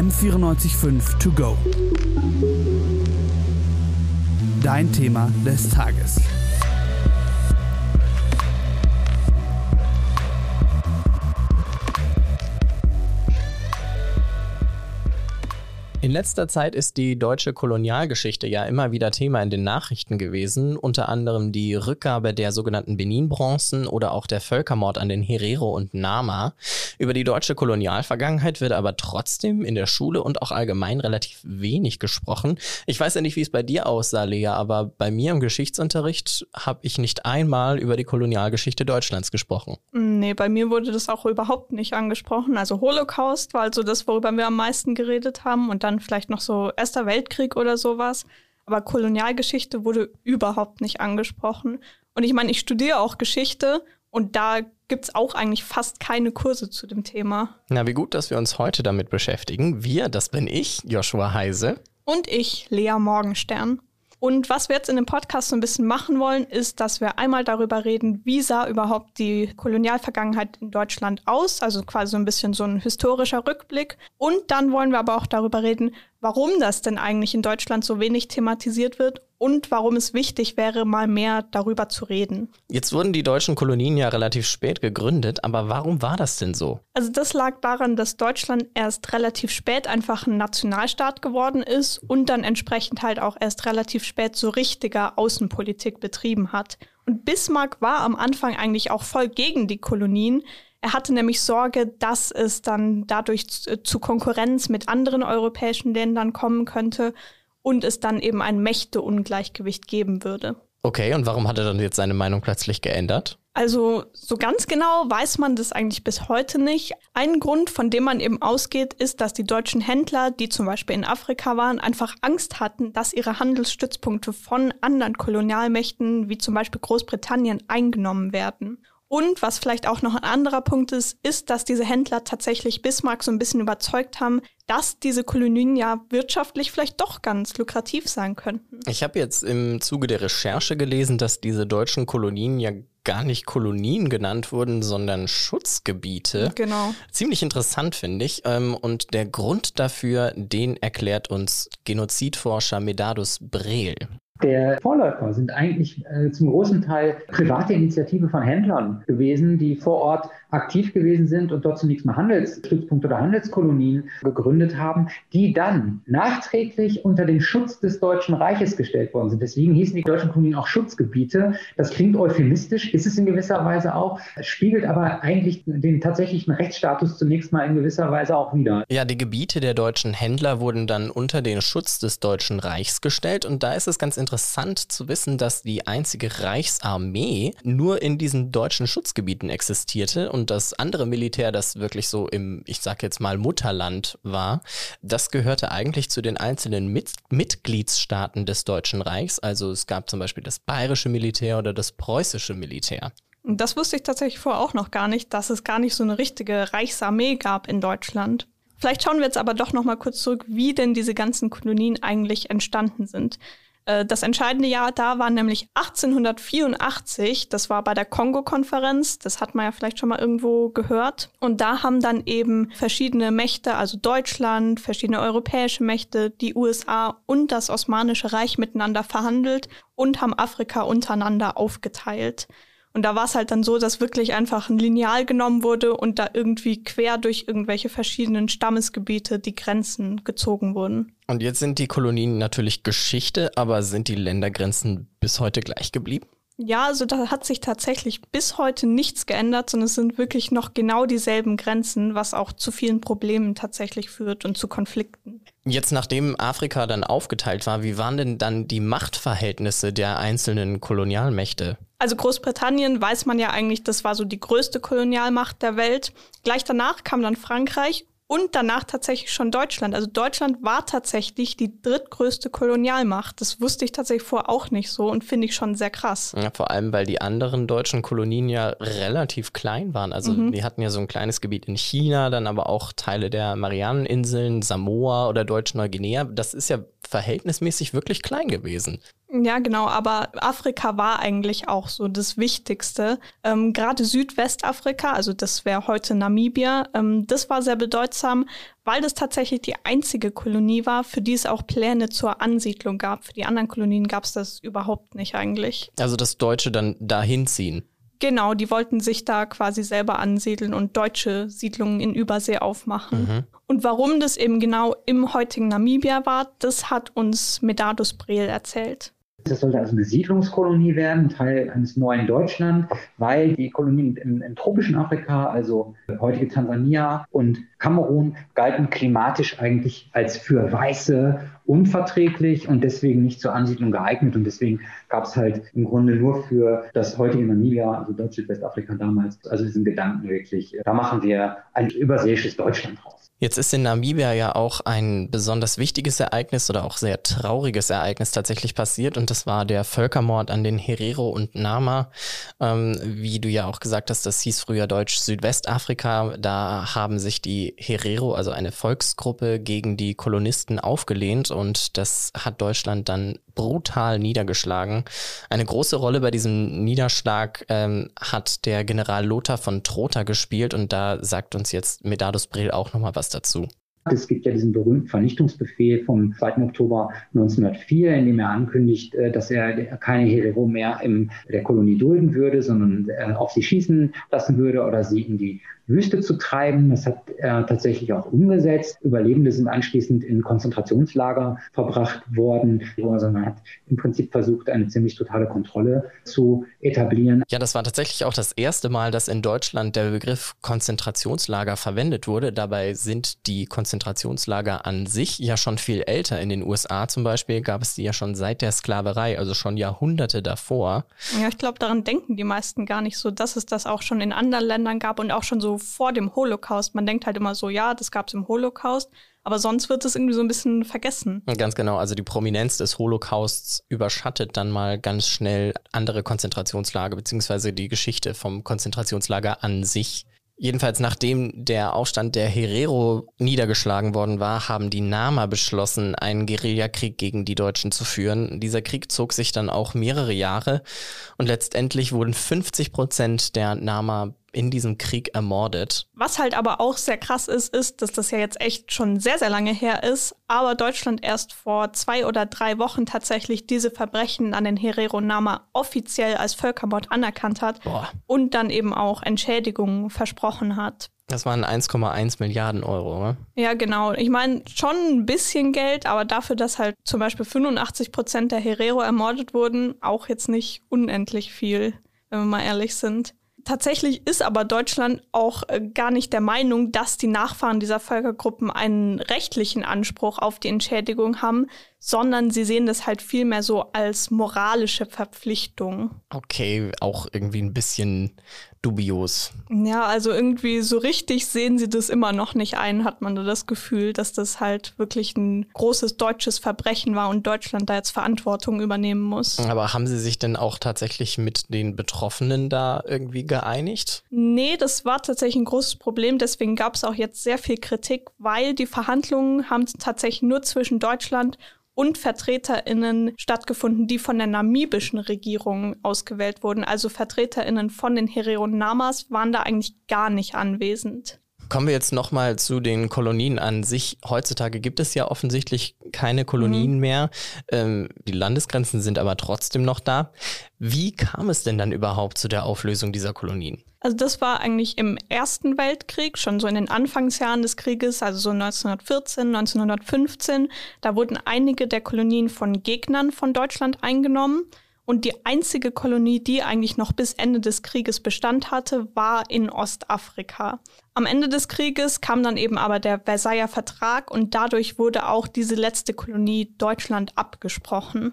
M945 To Go. Dein Thema des Tages. In letzter Zeit ist die deutsche Kolonialgeschichte ja immer wieder Thema in den Nachrichten gewesen, unter anderem die Rückgabe der sogenannten Benin-Bronzen oder auch der Völkermord an den Herero und Nama. Über die deutsche Kolonialvergangenheit wird aber trotzdem in der Schule und auch allgemein relativ wenig gesprochen. Ich weiß ja nicht, wie es bei dir aussah, Lea, aber bei mir im Geschichtsunterricht habe ich nicht einmal über die Kolonialgeschichte Deutschlands gesprochen. Nee, bei mir wurde das auch überhaupt nicht angesprochen. Also Holocaust war also das, worüber wir am meisten geredet haben und dann dann vielleicht noch so Erster Weltkrieg oder sowas. Aber Kolonialgeschichte wurde überhaupt nicht angesprochen. Und ich meine, ich studiere auch Geschichte und da gibt es auch eigentlich fast keine Kurse zu dem Thema. Na, wie gut, dass wir uns heute damit beschäftigen. Wir, das bin ich, Joshua Heise. Und ich, Lea Morgenstern. Und was wir jetzt in dem Podcast so ein bisschen machen wollen, ist, dass wir einmal darüber reden, wie sah überhaupt die Kolonialvergangenheit in Deutschland aus, also quasi so ein bisschen so ein historischer Rückblick. Und dann wollen wir aber auch darüber reden, warum das denn eigentlich in Deutschland so wenig thematisiert wird und warum es wichtig wäre, mal mehr darüber zu reden. Jetzt wurden die deutschen Kolonien ja relativ spät gegründet, aber warum war das denn so? Also das lag daran, dass Deutschland erst relativ spät einfach ein Nationalstaat geworden ist und dann entsprechend halt auch erst relativ spät so richtiger Außenpolitik betrieben hat. Und Bismarck war am Anfang eigentlich auch voll gegen die Kolonien, er hatte nämlich Sorge, dass es dann dadurch zu Konkurrenz mit anderen europäischen Ländern kommen könnte und es dann eben ein Mächteungleichgewicht geben würde. Okay, und warum hat er dann jetzt seine Meinung plötzlich geändert? Also so ganz genau weiß man das eigentlich bis heute nicht. Ein Grund, von dem man eben ausgeht, ist, dass die deutschen Händler, die zum Beispiel in Afrika waren, einfach Angst hatten, dass ihre Handelsstützpunkte von anderen Kolonialmächten, wie zum Beispiel Großbritannien, eingenommen werden. Und was vielleicht auch noch ein anderer Punkt ist, ist, dass diese Händler tatsächlich Bismarck so ein bisschen überzeugt haben, dass diese Kolonien ja wirtschaftlich vielleicht doch ganz lukrativ sein könnten. Ich habe jetzt im Zuge der Recherche gelesen, dass diese deutschen Kolonien ja gar nicht Kolonien genannt wurden, sondern Schutzgebiete. Genau. Ziemlich interessant, finde ich. Ähm, und der Grund dafür, den erklärt uns Genozidforscher Medardus Breel der Vorläufer sind eigentlich äh, zum großen Teil private Initiative von Händlern gewesen, die vor Ort aktiv gewesen sind und dort zunächst mal Handelsstützpunkte oder Handelskolonien gegründet haben, die dann nachträglich unter den Schutz des Deutschen Reiches gestellt worden sind. Deswegen hießen die deutschen Kolonien auch Schutzgebiete. Das klingt euphemistisch, ist es in gewisser Weise auch, spiegelt aber eigentlich den tatsächlichen Rechtsstatus zunächst mal in gewisser Weise auch wieder. Ja, die Gebiete der deutschen Händler wurden dann unter den Schutz des Deutschen Reichs gestellt und da ist es ganz interessant, interessant zu wissen, dass die einzige Reichsarmee nur in diesen deutschen Schutzgebieten existierte und das andere Militär, das wirklich so im, ich sag jetzt mal, Mutterland war, das gehörte eigentlich zu den einzelnen Mit Mitgliedsstaaten des Deutschen Reichs. Also es gab zum Beispiel das bayerische Militär oder das preußische Militär. Das wusste ich tatsächlich vorher auch noch gar nicht, dass es gar nicht so eine richtige Reichsarmee gab in Deutschland. Vielleicht schauen wir jetzt aber doch noch mal kurz zurück, wie denn diese ganzen Kolonien eigentlich entstanden sind. Äh, das entscheidende Jahr da war nämlich 1884. Das war bei der Kongo-Konferenz. Das hat man ja vielleicht schon mal irgendwo gehört. Und da haben dann eben verschiedene Mächte, also Deutschland, verschiedene europäische Mächte, die USA und das Osmanische Reich miteinander verhandelt und haben Afrika untereinander aufgeteilt. Und da war es halt dann so, dass wirklich einfach ein Lineal genommen wurde und da irgendwie quer durch irgendwelche verschiedenen Stammesgebiete die Grenzen gezogen wurden. Und jetzt sind die Kolonien natürlich Geschichte, aber sind die Ländergrenzen bis heute gleich geblieben? Ja, also da hat sich tatsächlich bis heute nichts geändert, sondern es sind wirklich noch genau dieselben Grenzen, was auch zu vielen Problemen tatsächlich führt und zu Konflikten. Jetzt, nachdem Afrika dann aufgeteilt war, wie waren denn dann die Machtverhältnisse der einzelnen Kolonialmächte? Also Großbritannien weiß man ja eigentlich, das war so die größte Kolonialmacht der Welt. Gleich danach kam dann Frankreich und danach tatsächlich schon Deutschland. Also Deutschland war tatsächlich die drittgrößte Kolonialmacht. Das wusste ich tatsächlich vorher auch nicht so und finde ich schon sehr krass. Ja, vor allem, weil die anderen deutschen Kolonien ja relativ klein waren. Also mhm. die hatten ja so ein kleines Gebiet in China, dann aber auch Teile der Marianeninseln, Samoa oder Deutsch-Neuguinea. Das ist ja verhältnismäßig wirklich klein gewesen. Ja, genau, aber Afrika war eigentlich auch so das Wichtigste. Ähm, Gerade Südwestafrika, also das wäre heute Namibia, ähm, das war sehr bedeutsam, weil das tatsächlich die einzige Kolonie war, für die es auch Pläne zur Ansiedlung gab. Für die anderen Kolonien gab es das überhaupt nicht eigentlich. Also dass Deutsche dann dahin ziehen. Genau, die wollten sich da quasi selber ansiedeln und deutsche Siedlungen in Übersee aufmachen. Mhm. Und warum das eben genau im heutigen Namibia war, das hat uns Medardus Breel erzählt. Das sollte also eine Siedlungskolonie werden, Teil eines neuen Deutschland, weil die Kolonien im, im, tropischen Afrika, also heutige Tansania und Kamerun, galten klimatisch eigentlich als für Weiße unverträglich und deswegen nicht zur Ansiedlung geeignet. Und deswegen gab es halt im Grunde nur für das heutige Namibia, also Deutsch-Südwestafrika damals, also diesen Gedanken wirklich, da machen wir ein überseeisches Deutschland raus. Jetzt ist in Namibia ja auch ein besonders wichtiges Ereignis oder auch sehr trauriges Ereignis tatsächlich passiert und das war der Völkermord an den Herero und Nama. Ähm, wie du ja auch gesagt hast, das hieß früher Deutsch Südwestafrika. Da haben sich die Herero, also eine Volksgruppe, gegen die Kolonisten aufgelehnt und das hat Deutschland dann brutal niedergeschlagen. Eine große Rolle bei diesem Niederschlag ähm, hat der General Lothar von Trotha gespielt und da sagt uns jetzt Medardus Brill auch nochmal was dazu. Es gibt ja diesen berühmten Vernichtungsbefehl vom 2. Oktober 1904, in dem er ankündigt, äh, dass er keine Herero mehr in der Kolonie dulden würde, sondern äh, auf sie schießen lassen würde oder sie in die Wüste zu treiben. Das hat er tatsächlich auch umgesetzt. Überlebende sind anschließend in Konzentrationslager verbracht worden. Also man hat im Prinzip versucht, eine ziemlich totale Kontrolle zu etablieren. Ja, das war tatsächlich auch das erste Mal, dass in Deutschland der Begriff Konzentrationslager verwendet wurde. Dabei sind die Konzentrationslager an sich ja schon viel älter. In den USA zum Beispiel gab es die ja schon seit der Sklaverei, also schon Jahrhunderte davor. Ja, ich glaube, daran denken die meisten gar nicht so, dass es das auch schon in anderen Ländern gab und auch schon so vor dem Holocaust. Man denkt halt immer so, ja, das gab es im Holocaust, aber sonst wird es irgendwie so ein bisschen vergessen. Ganz genau. Also die Prominenz des Holocausts überschattet dann mal ganz schnell andere Konzentrationslager, beziehungsweise die Geschichte vom Konzentrationslager an sich. Jedenfalls nachdem der Aufstand der Herero niedergeschlagen worden war, haben die Nama beschlossen, einen Guerillakrieg gegen die Deutschen zu führen. Dieser Krieg zog sich dann auch mehrere Jahre und letztendlich wurden 50 Prozent der Nama in diesem Krieg ermordet. Was halt aber auch sehr krass ist, ist, dass das ja jetzt echt schon sehr, sehr lange her ist, aber Deutschland erst vor zwei oder drei Wochen tatsächlich diese Verbrechen an den Herero Nama offiziell als Völkermord anerkannt hat Boah. und dann eben auch Entschädigungen versprochen hat. Das waren 1,1 Milliarden Euro, oder? Ja, genau. Ich meine, schon ein bisschen Geld, aber dafür, dass halt zum Beispiel 85 Prozent der Herero ermordet wurden, auch jetzt nicht unendlich viel, wenn wir mal ehrlich sind. Tatsächlich ist aber Deutschland auch äh, gar nicht der Meinung, dass die Nachfahren dieser Völkergruppen einen rechtlichen Anspruch auf die Entschädigung haben, sondern sie sehen das halt vielmehr so als moralische Verpflichtung. Okay, auch irgendwie ein bisschen dubios. Ja, also irgendwie so richtig sehen sie das immer noch nicht ein, hat man da das Gefühl, dass das halt wirklich ein großes deutsches Verbrechen war und Deutschland da jetzt Verantwortung übernehmen muss. Aber haben sie sich denn auch tatsächlich mit den Betroffenen da irgendwie geeinigt? Nee, das war tatsächlich ein großes Problem. Deswegen gab es auch jetzt sehr viel Kritik, weil die Verhandlungen haben tatsächlich nur zwischen Deutschland und VertreterInnen stattgefunden, die von der namibischen Regierung ausgewählt wurden. Also VertreterInnen von den Hereon Namas waren da eigentlich gar nicht anwesend. Kommen wir jetzt nochmal zu den Kolonien an sich. Heutzutage gibt es ja offensichtlich keine Kolonien mhm. mehr. Ähm, die Landesgrenzen sind aber trotzdem noch da. Wie kam es denn dann überhaupt zu der Auflösung dieser Kolonien? Also das war eigentlich im Ersten Weltkrieg, schon so in den Anfangsjahren des Krieges, also so 1914, 1915. Da wurden einige der Kolonien von Gegnern von Deutschland eingenommen. Und die einzige Kolonie, die eigentlich noch bis Ende des Krieges Bestand hatte, war in Ostafrika. Am Ende des Krieges kam dann eben aber der Versailler Vertrag und dadurch wurde auch diese letzte Kolonie Deutschland abgesprochen.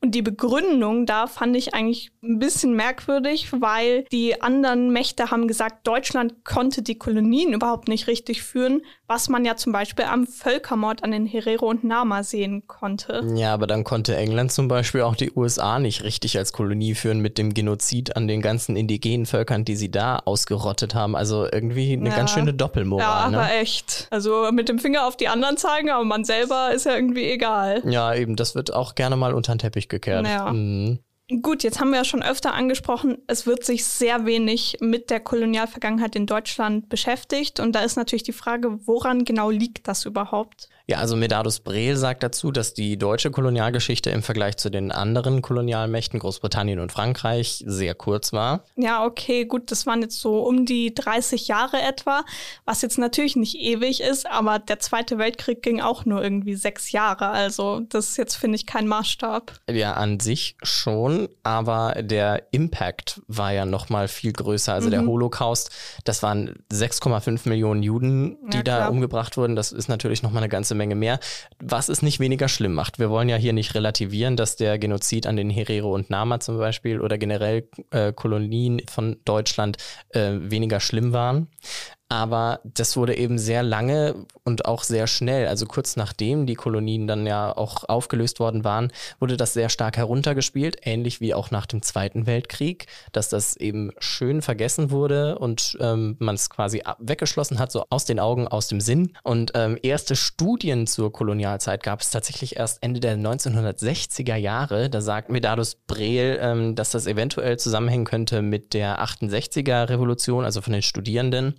Und die Begründung da fand ich eigentlich ein bisschen merkwürdig, weil die anderen Mächte haben gesagt, Deutschland konnte die Kolonien überhaupt nicht richtig führen, was man ja zum Beispiel am Völkermord an den Herero und Nama sehen konnte. Ja, aber dann konnte England zum Beispiel auch die USA nicht richtig als Kolonie führen mit dem Genozid an den ganzen indigenen Völkern, die sie da ausgerottet haben. Also irgendwie eine ja. ganz schöne Doppelmoral. Ja, ne? aber ne? echt. Also mit dem Finger auf die anderen zeigen, aber man selber ist ja irgendwie egal. Ja, eben, das wird auch gerne mal unter den Teppich gekehrt. Ja. Mhm. Gut, jetzt haben wir ja schon öfter angesprochen, es wird sich sehr wenig mit der Kolonialvergangenheit in Deutschland beschäftigt. Und da ist natürlich die Frage, woran genau liegt das überhaupt? Ja, also Medardus Breel sagt dazu, dass die deutsche Kolonialgeschichte im Vergleich zu den anderen Kolonialmächten Großbritannien und Frankreich sehr kurz war. Ja, okay, gut, das waren jetzt so um die 30 Jahre etwa, was jetzt natürlich nicht ewig ist, aber der Zweite Weltkrieg ging auch nur irgendwie sechs Jahre. Also das ist jetzt, finde ich, kein Maßstab. Ja, an sich schon, aber der Impact war ja noch mal viel größer. Also mhm. der Holocaust, das waren 6,5 Millionen Juden, die ja, da umgebracht wurden. Das ist natürlich noch mal eine ganze ganze Menge mehr, was es nicht weniger schlimm macht. Wir wollen ja hier nicht relativieren, dass der Genozid an den Herero und Nama zum Beispiel oder generell äh, Kolonien von Deutschland äh, weniger schlimm waren. Aber das wurde eben sehr lange und auch sehr schnell, also kurz nachdem die Kolonien dann ja auch aufgelöst worden waren, wurde das sehr stark heruntergespielt, ähnlich wie auch nach dem Zweiten Weltkrieg, dass das eben schön vergessen wurde und ähm, man es quasi weggeschlossen hat, so aus den Augen, aus dem Sinn. Und ähm, erste Studien zur Kolonialzeit gab es tatsächlich erst Ende der 1960er Jahre. Da sagt Medardus Breel, ähm, dass das eventuell zusammenhängen könnte mit der 68er Revolution, also von den Studierenden.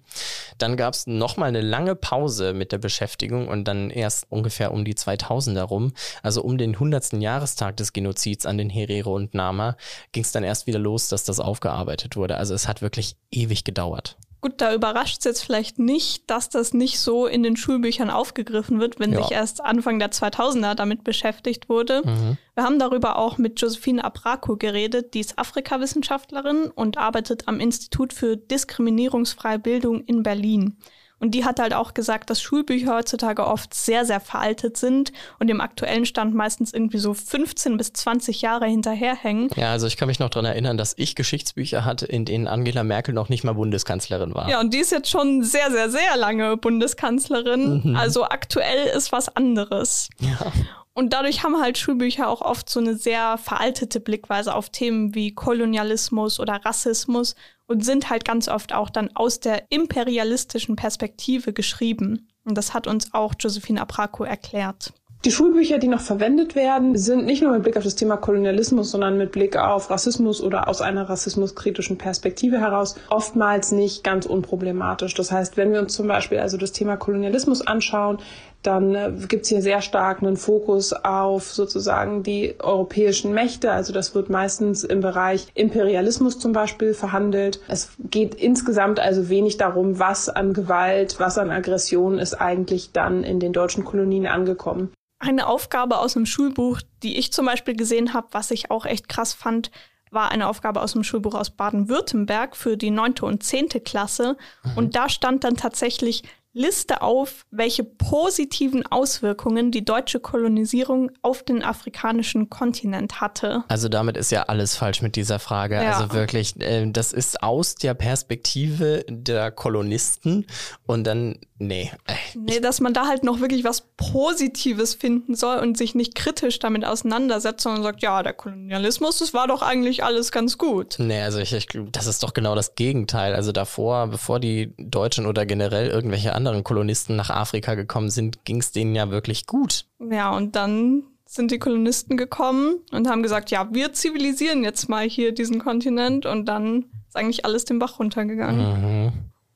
Dann gab es nochmal eine lange Pause mit der Beschäftigung und dann erst ungefähr um die 2000er rum, also um den 100. Jahrestag des Genozids an den Herero und Nama, ging es dann erst wieder los, dass das aufgearbeitet wurde. Also es hat wirklich ewig gedauert. Gut, da überrascht es jetzt vielleicht nicht, dass das nicht so in den Schulbüchern aufgegriffen wird, wenn ja. sich erst Anfang der 2000er damit beschäftigt wurde. Mhm. Wir haben darüber auch mit Josephine Abraco geredet, die ist Afrikawissenschaftlerin und arbeitet am Institut für diskriminierungsfreie Bildung in Berlin. Und die hat halt auch gesagt, dass Schulbücher heutzutage oft sehr, sehr veraltet sind und im aktuellen Stand meistens irgendwie so 15 bis 20 Jahre hinterherhängen. Ja, also ich kann mich noch daran erinnern, dass ich Geschichtsbücher hatte, in denen Angela Merkel noch nicht mal Bundeskanzlerin war. Ja, und die ist jetzt schon sehr, sehr, sehr lange Bundeskanzlerin. Mhm. Also aktuell ist was anderes. Ja. Und dadurch haben halt Schulbücher auch oft so eine sehr veraltete Blickweise auf Themen wie Kolonialismus oder Rassismus und sind halt ganz oft auch dann aus der imperialistischen Perspektive geschrieben. Und das hat uns auch Josephine Apraco erklärt. Die Schulbücher, die noch verwendet werden, sind nicht nur mit Blick auf das Thema Kolonialismus, sondern mit Blick auf Rassismus oder aus einer rassismuskritischen Perspektive heraus oftmals nicht ganz unproblematisch. Das heißt, wenn wir uns zum Beispiel also das Thema Kolonialismus anschauen, dann äh, gibt es hier sehr stark einen Fokus auf sozusagen die europäischen Mächte. Also das wird meistens im Bereich Imperialismus zum Beispiel verhandelt. Es geht insgesamt also wenig darum, was an Gewalt, was an Aggression ist eigentlich dann in den deutschen Kolonien angekommen. Eine Aufgabe aus dem Schulbuch, die ich zum Beispiel gesehen habe, was ich auch echt krass fand, war eine Aufgabe aus dem Schulbuch aus Baden-Württemberg für die neunte und zehnte Klasse. Mhm. Und da stand dann tatsächlich Liste auf, welche positiven Auswirkungen die deutsche Kolonisierung auf den afrikanischen Kontinent hatte. Also damit ist ja alles falsch mit dieser Frage. Ja. Also wirklich, äh, das ist aus der Perspektive der Kolonisten und dann, nee. Nee, dass man da halt noch wirklich was Positives finden soll und sich nicht kritisch damit auseinandersetzt, sondern sagt, ja, der Kolonialismus, das war doch eigentlich alles ganz gut. Nee, also ich, ich das ist doch genau das Gegenteil. Also davor, bevor die Deutschen oder generell irgendwelche anderen anderen Kolonisten nach Afrika gekommen sind, ging es denen ja wirklich gut. Ja, und dann sind die Kolonisten gekommen und haben gesagt, ja, wir zivilisieren jetzt mal hier diesen Kontinent und dann ist eigentlich alles den Bach runtergegangen. Mhm.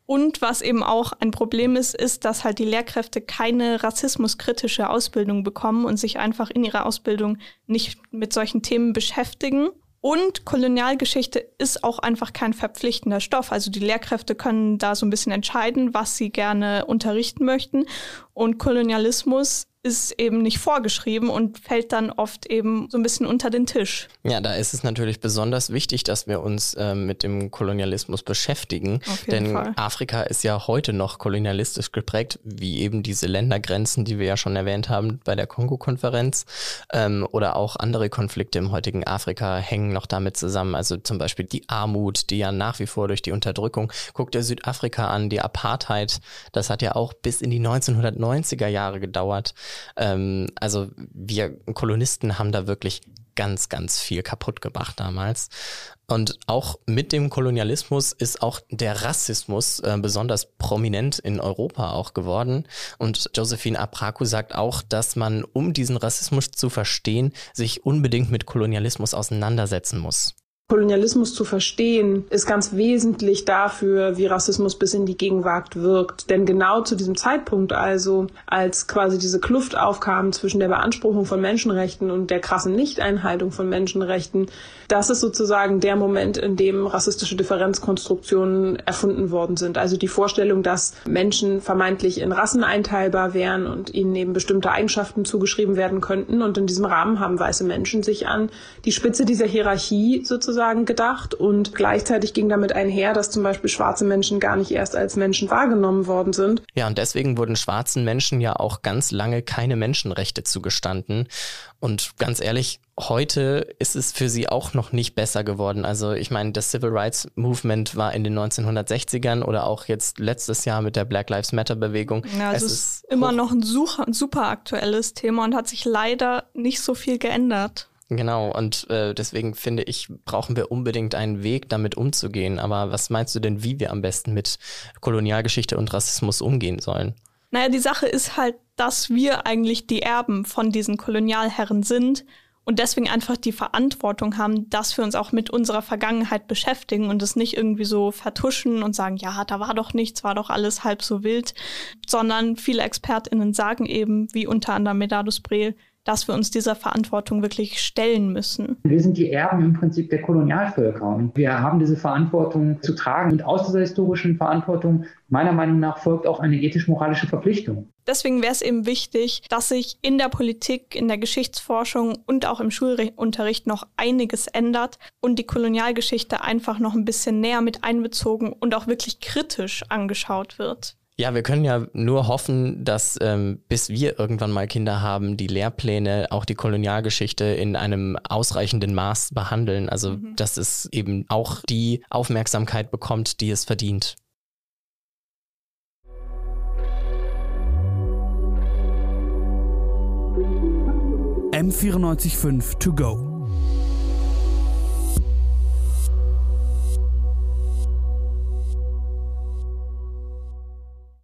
Und was eben auch ein Problem ist, ist, dass halt die Lehrkräfte keine rassismuskritische Ausbildung bekommen und sich einfach in ihrer Ausbildung nicht mit solchen Themen beschäftigen. Und Kolonialgeschichte ist auch einfach kein verpflichtender Stoff. Also die Lehrkräfte können da so ein bisschen entscheiden, was sie gerne unterrichten möchten. Und Kolonialismus ist eben nicht vorgeschrieben und fällt dann oft eben so ein bisschen unter den Tisch. Ja, da ist es natürlich besonders wichtig, dass wir uns äh, mit dem Kolonialismus beschäftigen. Denn Fall. Afrika ist ja heute noch kolonialistisch geprägt, wie eben diese Ländergrenzen, die wir ja schon erwähnt haben bei der Kongo-Konferenz. Ähm, oder auch andere Konflikte im heutigen Afrika hängen noch damit zusammen. Also zum Beispiel die Armut, die ja nach wie vor durch die Unterdrückung, guckt der Südafrika an, die Apartheid, das hat ja auch bis in die 1990er Jahre gedauert. Ähm, also wir Kolonisten haben da wirklich ganz, ganz viel kaputt gemacht damals. Und auch mit dem Kolonialismus ist auch der Rassismus äh, besonders prominent in Europa auch geworden. Und Josephine Apraku sagt auch, dass man, um diesen Rassismus zu verstehen, sich unbedingt mit Kolonialismus auseinandersetzen muss. Kolonialismus zu verstehen, ist ganz wesentlich dafür, wie Rassismus bis in die Gegenwart wirkt. Denn genau zu diesem Zeitpunkt also, als quasi diese Kluft aufkam zwischen der Beanspruchung von Menschenrechten und der krassen Nichteinhaltung von Menschenrechten, das ist sozusagen der Moment, in dem rassistische Differenzkonstruktionen erfunden worden sind. Also die Vorstellung, dass Menschen vermeintlich in Rassen einteilbar wären und ihnen eben bestimmte Eigenschaften zugeschrieben werden könnten. Und in diesem Rahmen haben weiße Menschen sich an die Spitze dieser Hierarchie sozusagen sozusagen gedacht und gleichzeitig ging damit einher, dass zum Beispiel schwarze Menschen gar nicht erst als Menschen wahrgenommen worden sind. Ja, und deswegen wurden schwarzen Menschen ja auch ganz lange keine Menschenrechte zugestanden. Und ganz ehrlich, heute ist es für sie auch noch nicht besser geworden. Also ich meine, das Civil Rights Movement war in den 1960ern oder auch jetzt letztes Jahr mit der Black Lives Matter Bewegung. Ja, es, es ist, ist immer noch ein super, super aktuelles Thema und hat sich leider nicht so viel geändert. Genau, und äh, deswegen finde ich, brauchen wir unbedingt einen Weg, damit umzugehen. Aber was meinst du denn, wie wir am besten mit Kolonialgeschichte und Rassismus umgehen sollen? Naja, die Sache ist halt, dass wir eigentlich die Erben von diesen Kolonialherren sind und deswegen einfach die Verantwortung haben, dass wir uns auch mit unserer Vergangenheit beschäftigen und es nicht irgendwie so vertuschen und sagen, ja, da war doch nichts, war doch alles halb so wild, sondern viele ExpertInnen sagen eben, wie unter anderem Medardus Breel, dass wir uns dieser Verantwortung wirklich stellen müssen. Wir sind die Erben im Prinzip der Kolonialvölker und wir haben diese Verantwortung zu tragen. Und aus dieser historischen Verantwortung, meiner Meinung nach, folgt auch eine ethisch-moralische Verpflichtung. Deswegen wäre es eben wichtig, dass sich in der Politik, in der Geschichtsforschung und auch im Schulunterricht noch einiges ändert und die Kolonialgeschichte einfach noch ein bisschen näher mit einbezogen und auch wirklich kritisch angeschaut wird. Ja, wir können ja nur hoffen, dass ähm, bis wir irgendwann mal Kinder haben, die Lehrpläne auch die Kolonialgeschichte in einem ausreichenden Maß behandeln. Also, mhm. dass es eben auch die Aufmerksamkeit bekommt, die es verdient. M945 to go.